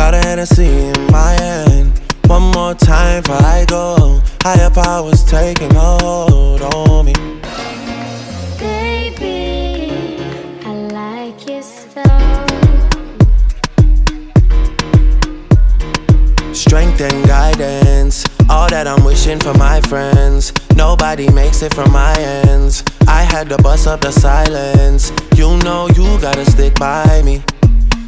Got a Hennessy in my hand. One more time before I go. Higher powers taking a hold on me. Baby, I like you so. Strength and guidance. All that I'm wishing for my friends. Nobody makes it from my ends. I had to bust up the silence. You know you gotta stick by me.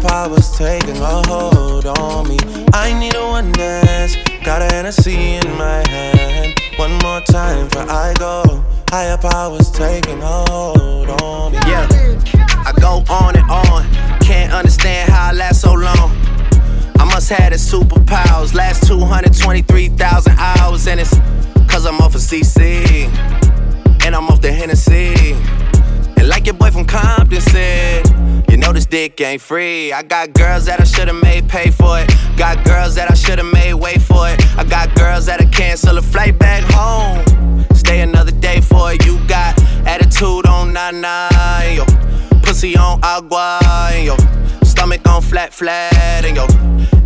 Powers taking a hold on me. I need a one dance. Got a Hennessy in my hand. One more time before I go. Higher powers taking a hold on me. Yeah, I go on and on. Can't understand how I last so long. I must have the superpowers. Last 223,000 hours, and it's cause I'm off of CC. And I'm off the Hennessy. And like your boy from Compton said, you know this dick ain't free. I got girls that I should've made pay for it. Got girls that I should've made wait for it. I got girls that'll cancel a flight back home. Stay another day for it. You got attitude on nine nine, yo. Pussy on agua, and yo. Stomach on flat flat, and yo.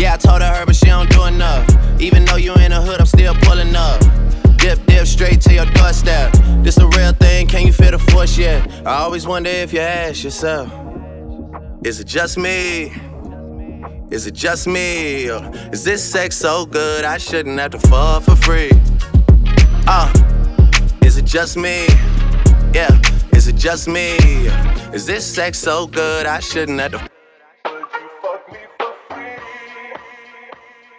Yeah, I told her, but she don't do enough. Even though you in the hood, I'm still pulling up. Dip, dip, straight to your doorstep. This a real thing, can you feel the force yet? I always wonder if you ask yourself, is it just me? Is it just me? Or is this sex so good I shouldn't have to fuck for free? Uh, is it just me? Yeah, is it just me? Is this sex so good I shouldn't have to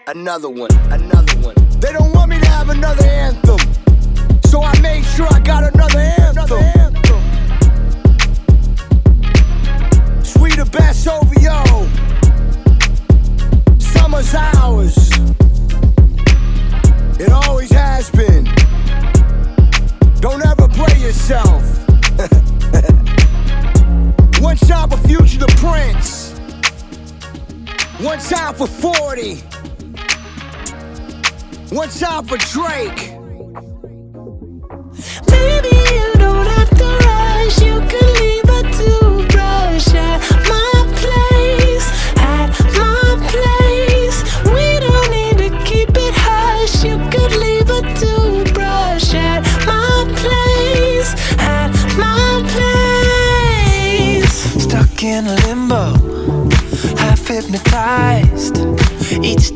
another one, another one. They don't want me to have another anthem, so I made sure I got another anthem. Sweeter anthem. Sweet the best over yo. Summer's ours. It always has been. Don't ever play yourself. one time for Future the Prince. One time for 40. What's up with Drake?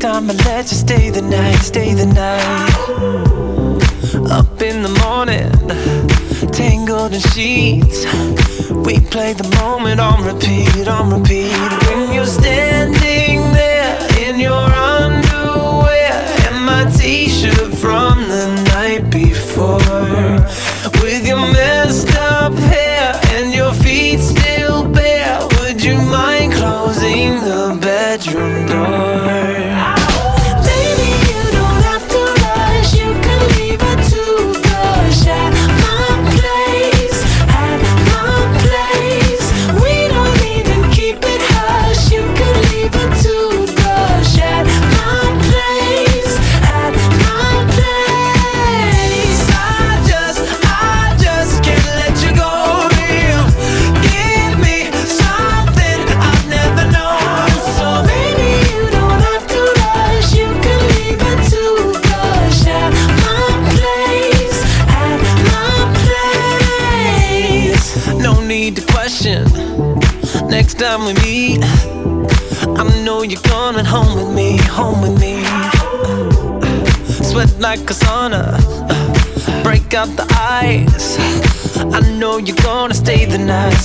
time I let you stay the night, stay the night. Up in the morning, tangled in sheets. We play the moment on repeat, on repeat. When you're standing there in your underwear and my t shirt from the night before, with your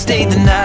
stayed the night.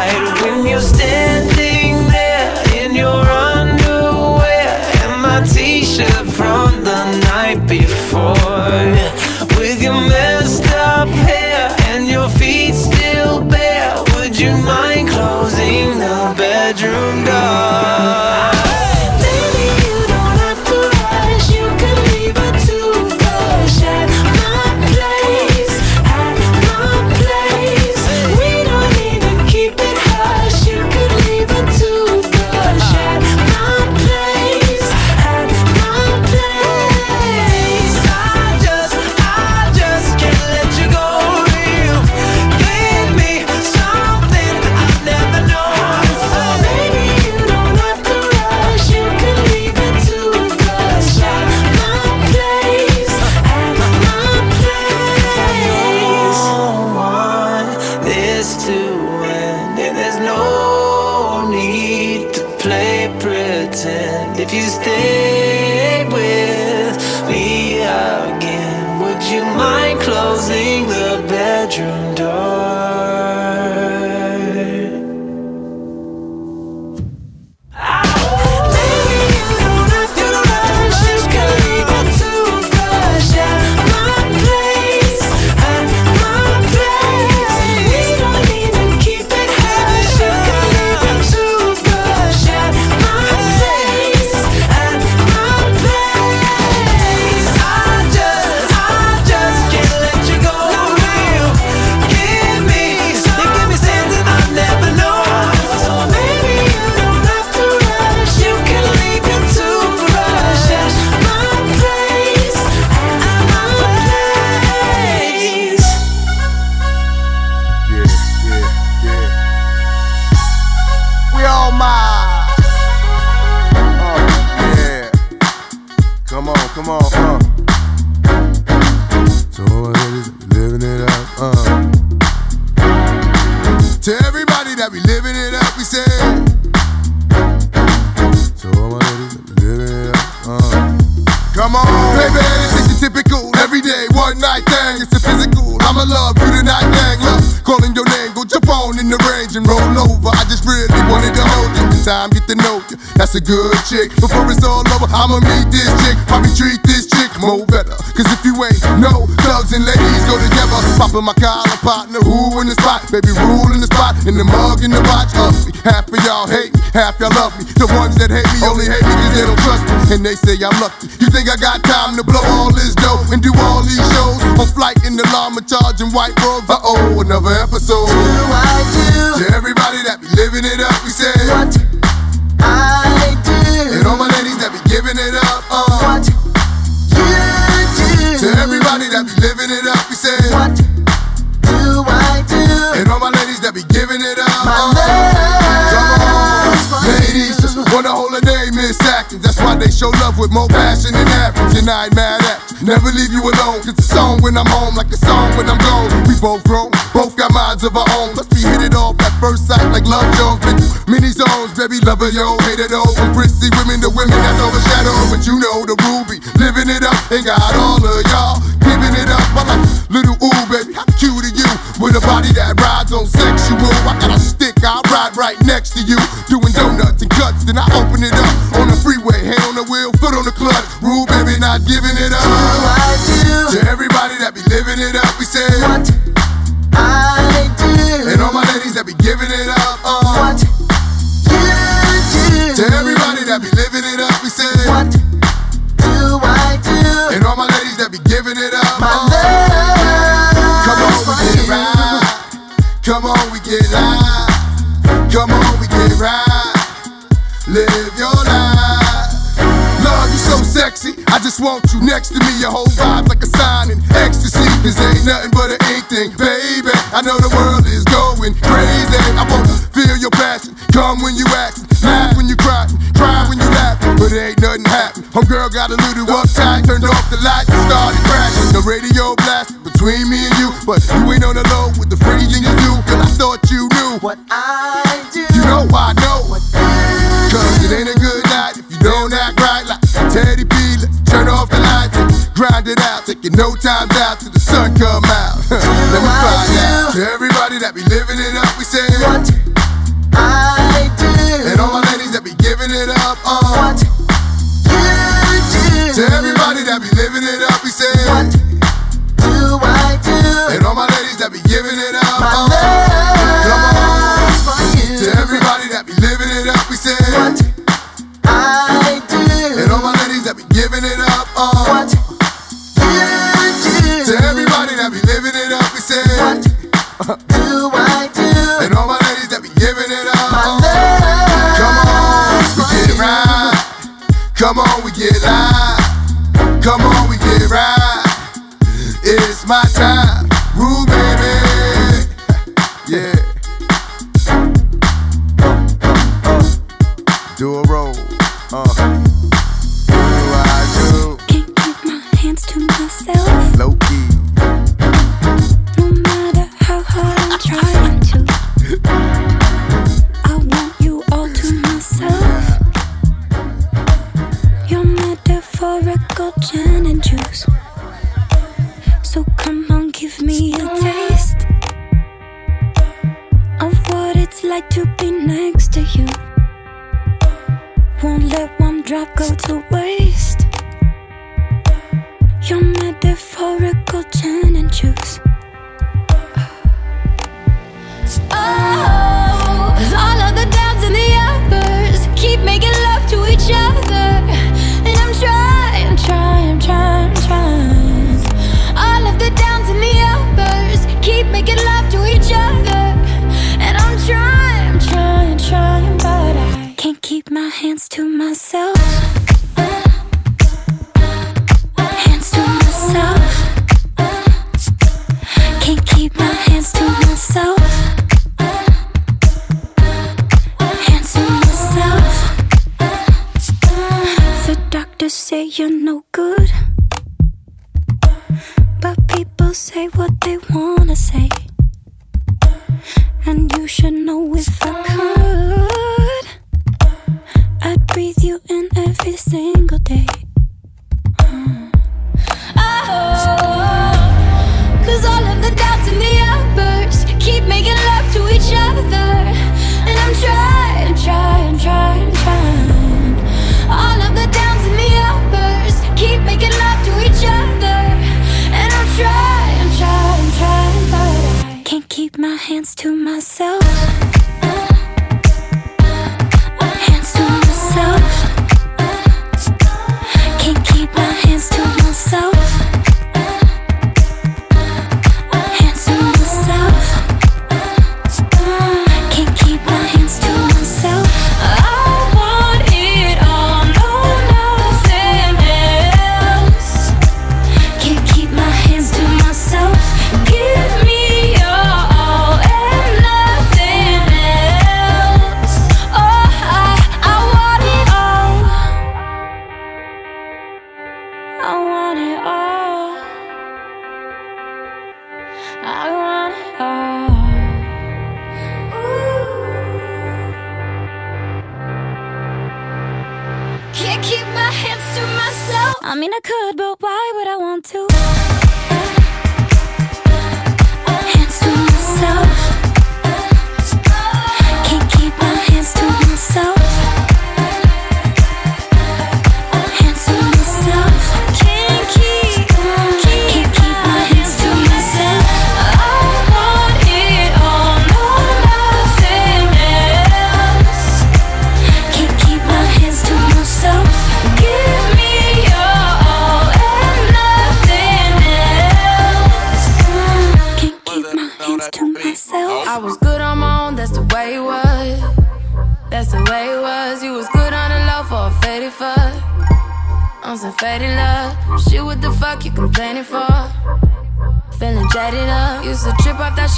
my collar partner, who in the spot? Baby, rule in the spot, in the mug, in the watch. of me. Half of y'all hate me, half y'all love me. The ones that hate me only hate me because they don't trust me. And they say I'm lucky. You think I got time to blow all this dough and do all these shows? On flight in the llama, charging white rugs. Uh oh, another episode. Do I do? To everybody that be living it up, we say. What I do. And all my ladies that be giving it up. Uh, what you do. To everybody that be living it up, we say. Show love with more passion than average. And I ain't mad at. Never leave you alone. Cause a song when I'm home, like a song when I'm gone. We both grown, both got minds of our own. Let's be hit it off at first sight like Love Jones. Been many zones, baby, lover, yo, hate it all. From prissy women to women that's overshadowed. But you know the ruby, living it up, ain't got all of y'all. Giving it up, I like little ooh, baby, how cute are you? With a body that rides on sexual. I got a stick, I ride right next to you. Doing donuts and cuts, then I open it up on the foot on the clutch. Rule, baby, not giving it up. I do To everybody that be living it up, we say. what I do. And all my ladies that be giving it up. Uh. What you do. To everybody that be living it up, we say. What do I do? And all my ladies that be giving it up. Just want you next to me. Your whole vibe's like a sign in ecstasy. This ain't nothing but an ink thing, baby. I know the world is going crazy. I wanna feel your passion. Come when you act, laugh when you cry, cry when you laugh. But it ain't nothing happen. Homegirl got a little uptight, turned off the lights and started crashing. The radio blast between me and you, but you ain't on the low with the freezing you do. Cause I thought you knew. What I it no time out till the sun come out. Let me find out. To everybody that be living Come on, we get live. Come on, we get right. It's my time, you're no good. But people say what they wanna say. And you should know if I want to?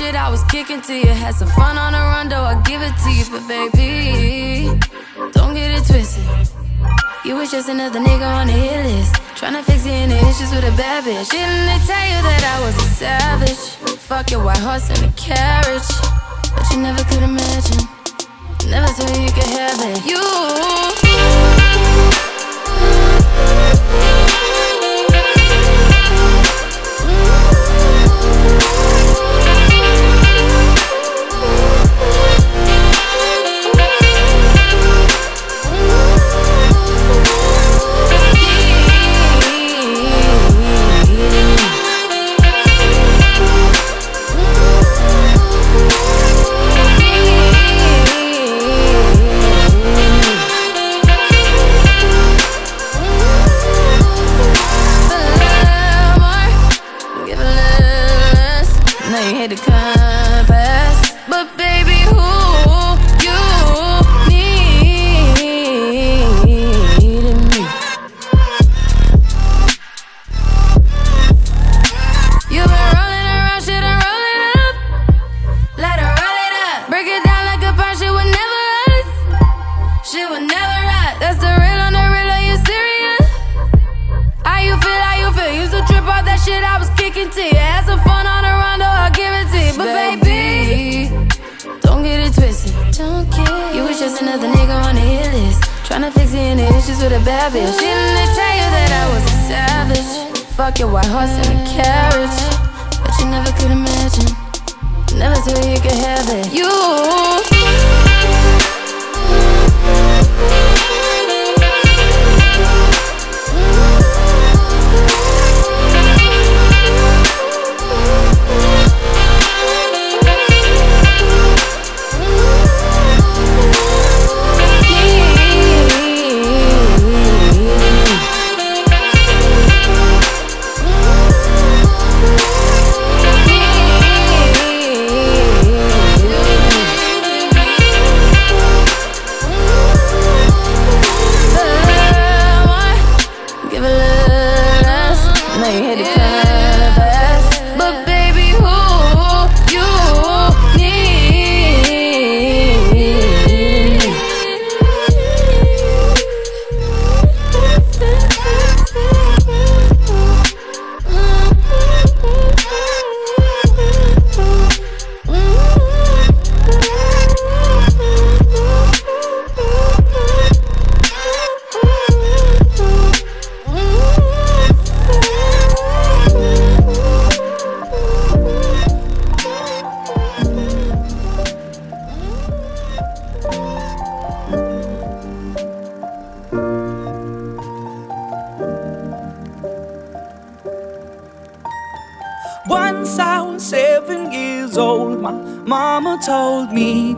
Shit I was kicking to you. Had some fun on the run, though I give it to you. But baby, don't get it twisted. You was just another nigga on the hit list. Tryna fix any issues with a bad bitch. Didn't they tell you that I was a savage? Fuck your white horse and a carriage. But you never could imagine. Never thought you could have it. You. Was to you. Had some fun on the run, though I'll give it to you. But baby, don't get it twisted. Don't get You was just another nigga on the hit list. Tryna fix any issues with a bad bitch. Didn't they tell you that I was a savage? Fuck your white horse and a carriage. But you never could imagine. Never thought you could have it. You.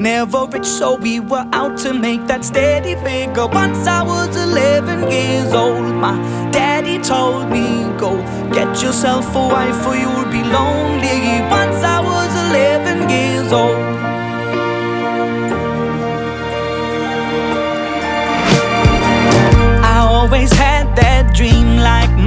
Never rich, so we were out to make that steady figure. Once I was 11 years old, my daddy told me, Go get yourself a wife or you'll be lonely. Once I was 11 years old. I always had that dream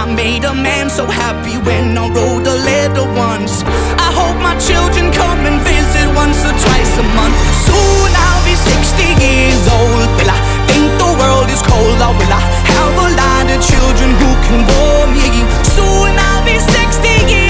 I made a man so happy when I wrote a letter once. I hope my children come and visit once or twice a month. Soon I'll be 60 years old. Will I think the world is cold or will I have a lot of children who can bore me? Soon I'll be 60 years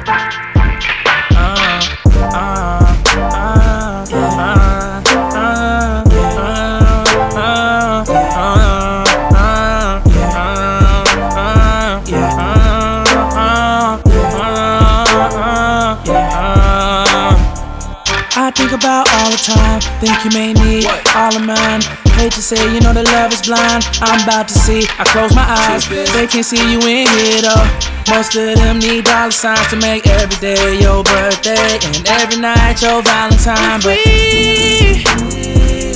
Think you may need all of mine. Hate to say, you know that love is blind. I'm about to see. I close my eyes. They can't see you in here though. Most of them need dollar signs to make every day your birthday and every night your Valentine. But we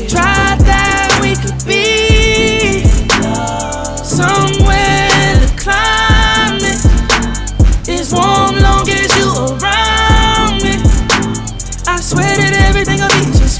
tried that, we could be somewhere the climate is warm long as you around me. I swear that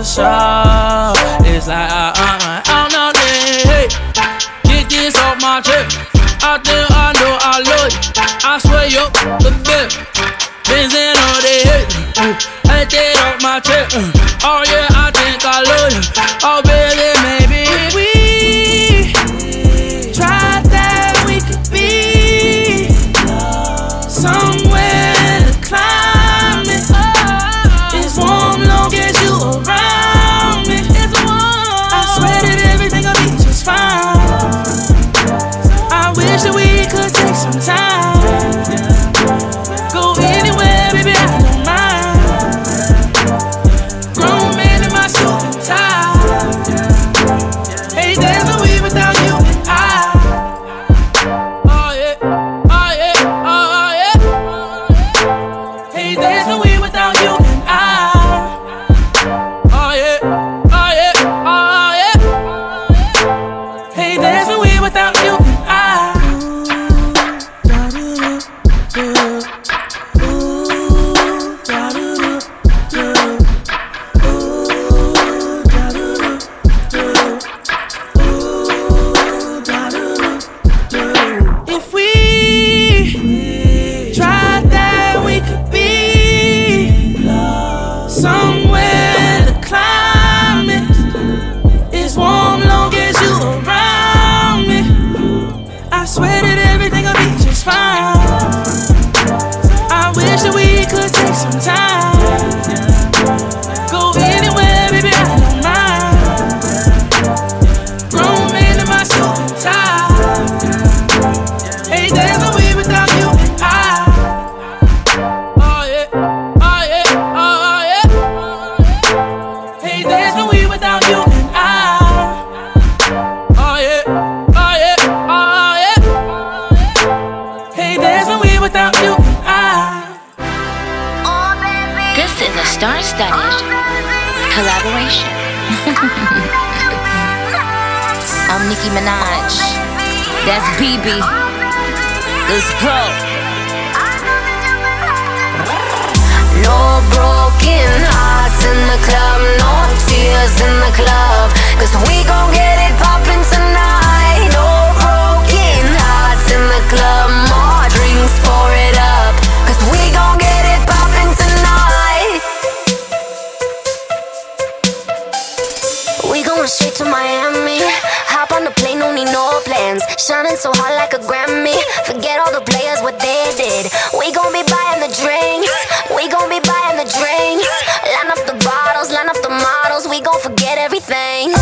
for sure. It's like I, I, I, don't know, hey, get this off my chest. I think I know I love you. I swear you're star-studded collaboration. I'm Nicki Minaj. That's Bebe. Let's go. No broken hearts in the club, no tears in the club. Cause we gon' get it poppin' tonight. No broken hearts in the club, more drinks, pour it up. Cause we gon' to Miami. Hop on the plane, don't need no plans. Shining so hot like a Grammy. Forget all the players, what they did. We gon' be buying the drinks. We gon' be buying the drinks. Line up the bottles, line up the models. We gon' forget everything.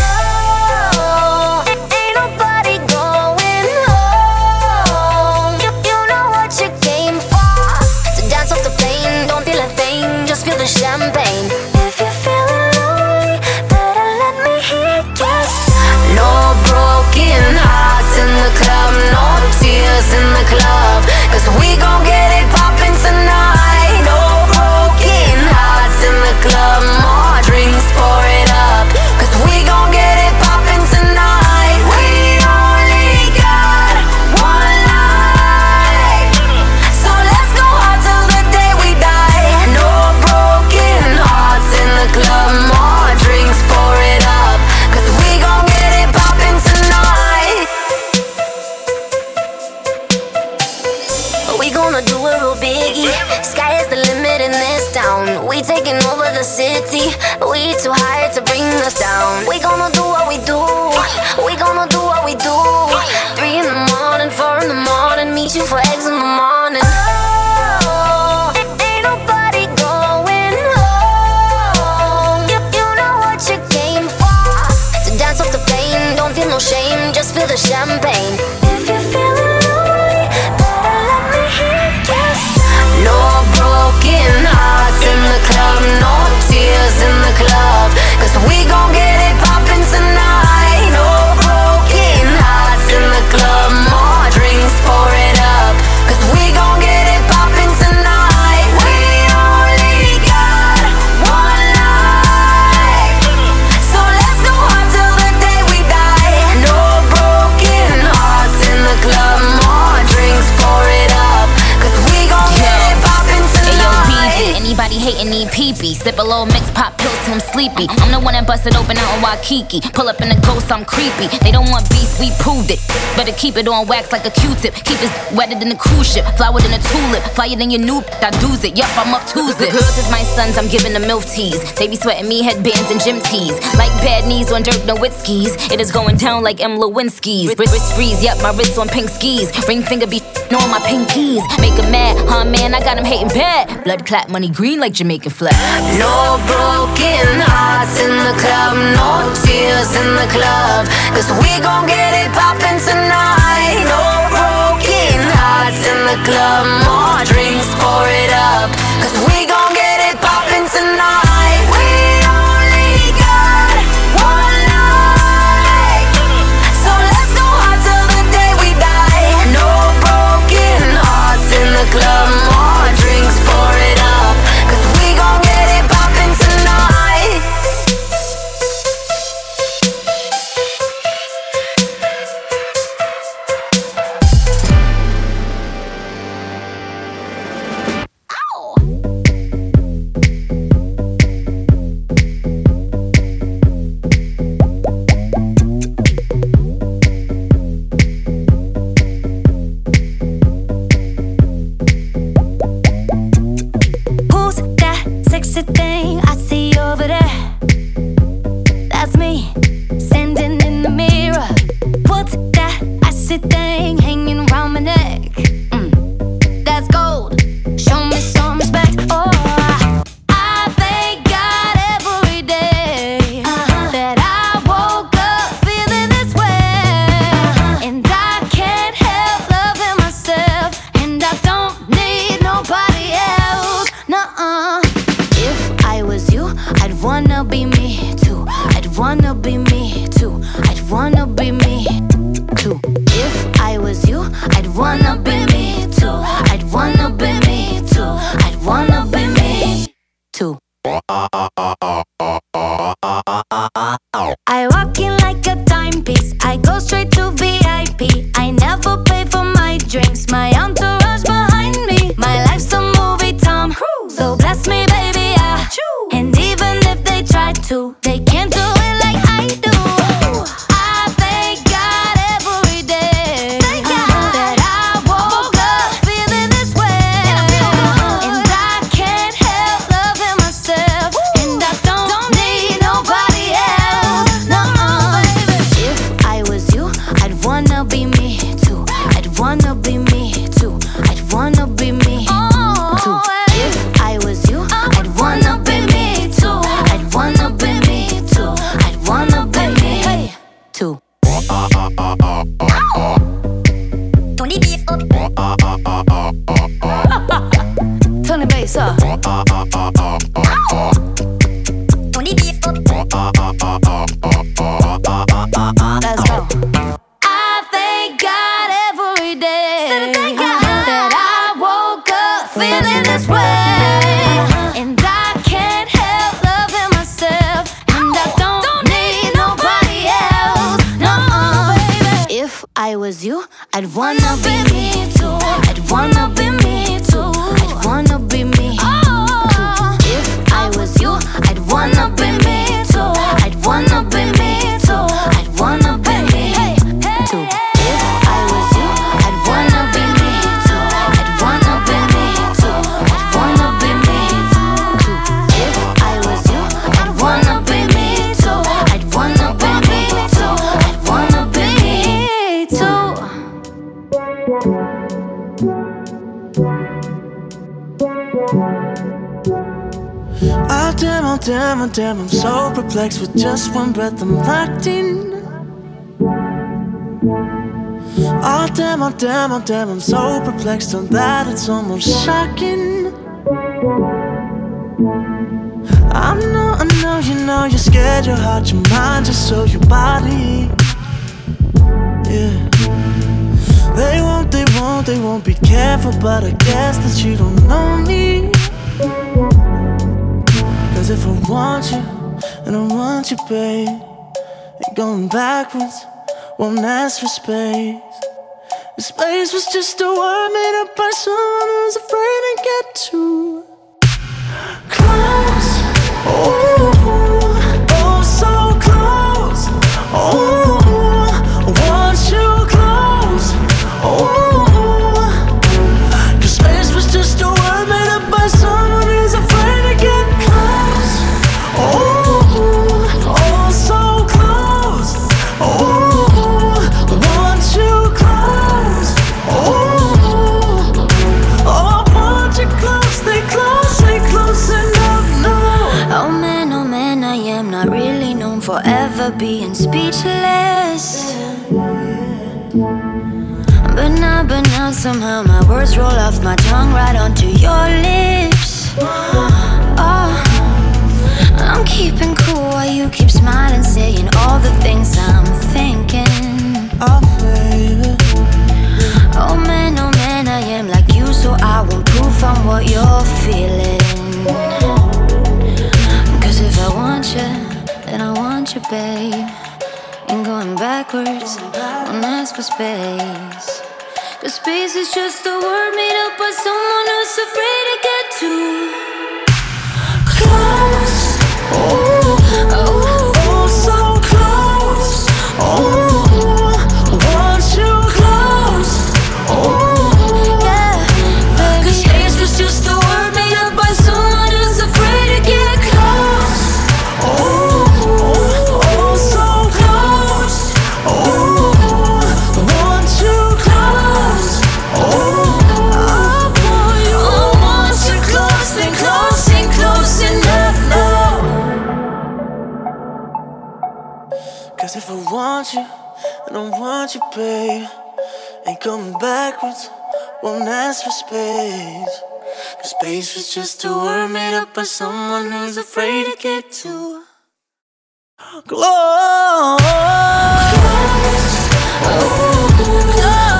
Sip a little mix, pop pills till I'm sleepy. I'm the one that busted open out in Waikiki. Pull up in the ghost, I'm creepy. They don't want beef, we proved it. Better keep it on wax like a Q-tip. Keep it wetter than a cruise ship. Flower than a tulip. Flyer than your new I do's it. Yup, I'm up Tuesday. Girls is my sons, I'm giving them milf teas. They be sweating me headbands and gym tees. Like bad knees on Dirk Nowitzki's. It is going down like M. Lewinsky's. Wrist, wrist freeze, yup, my wrist on pink skis. Ring finger be on my pinkies. Make 'em mad, huh man? I got got 'em hating bad. Blood clot, money green like Jamaican flag. No broken hearts in the club, no tears in the club. Cause we gon' get it poppin' tonight. No broken hearts in the club, more drinks, pour it up. damn, oh damn, I'm so perplexed with just one breath, I'm locked in. Oh damn, oh damn, oh damn, I'm so perplexed on that, it's almost shocking. I know, I know, you know, you're scared, your heart, your mind, your soul, your body. Yeah. They won't, they won't, they won't be careful, but I guess that you don't know me. Cause if I want you, and I want you, babe, and going backwards won't ask for space. The space was just a word made up by someone who's afraid to get to. Space was just a word made up by someone who's afraid to get too close. Oh, close.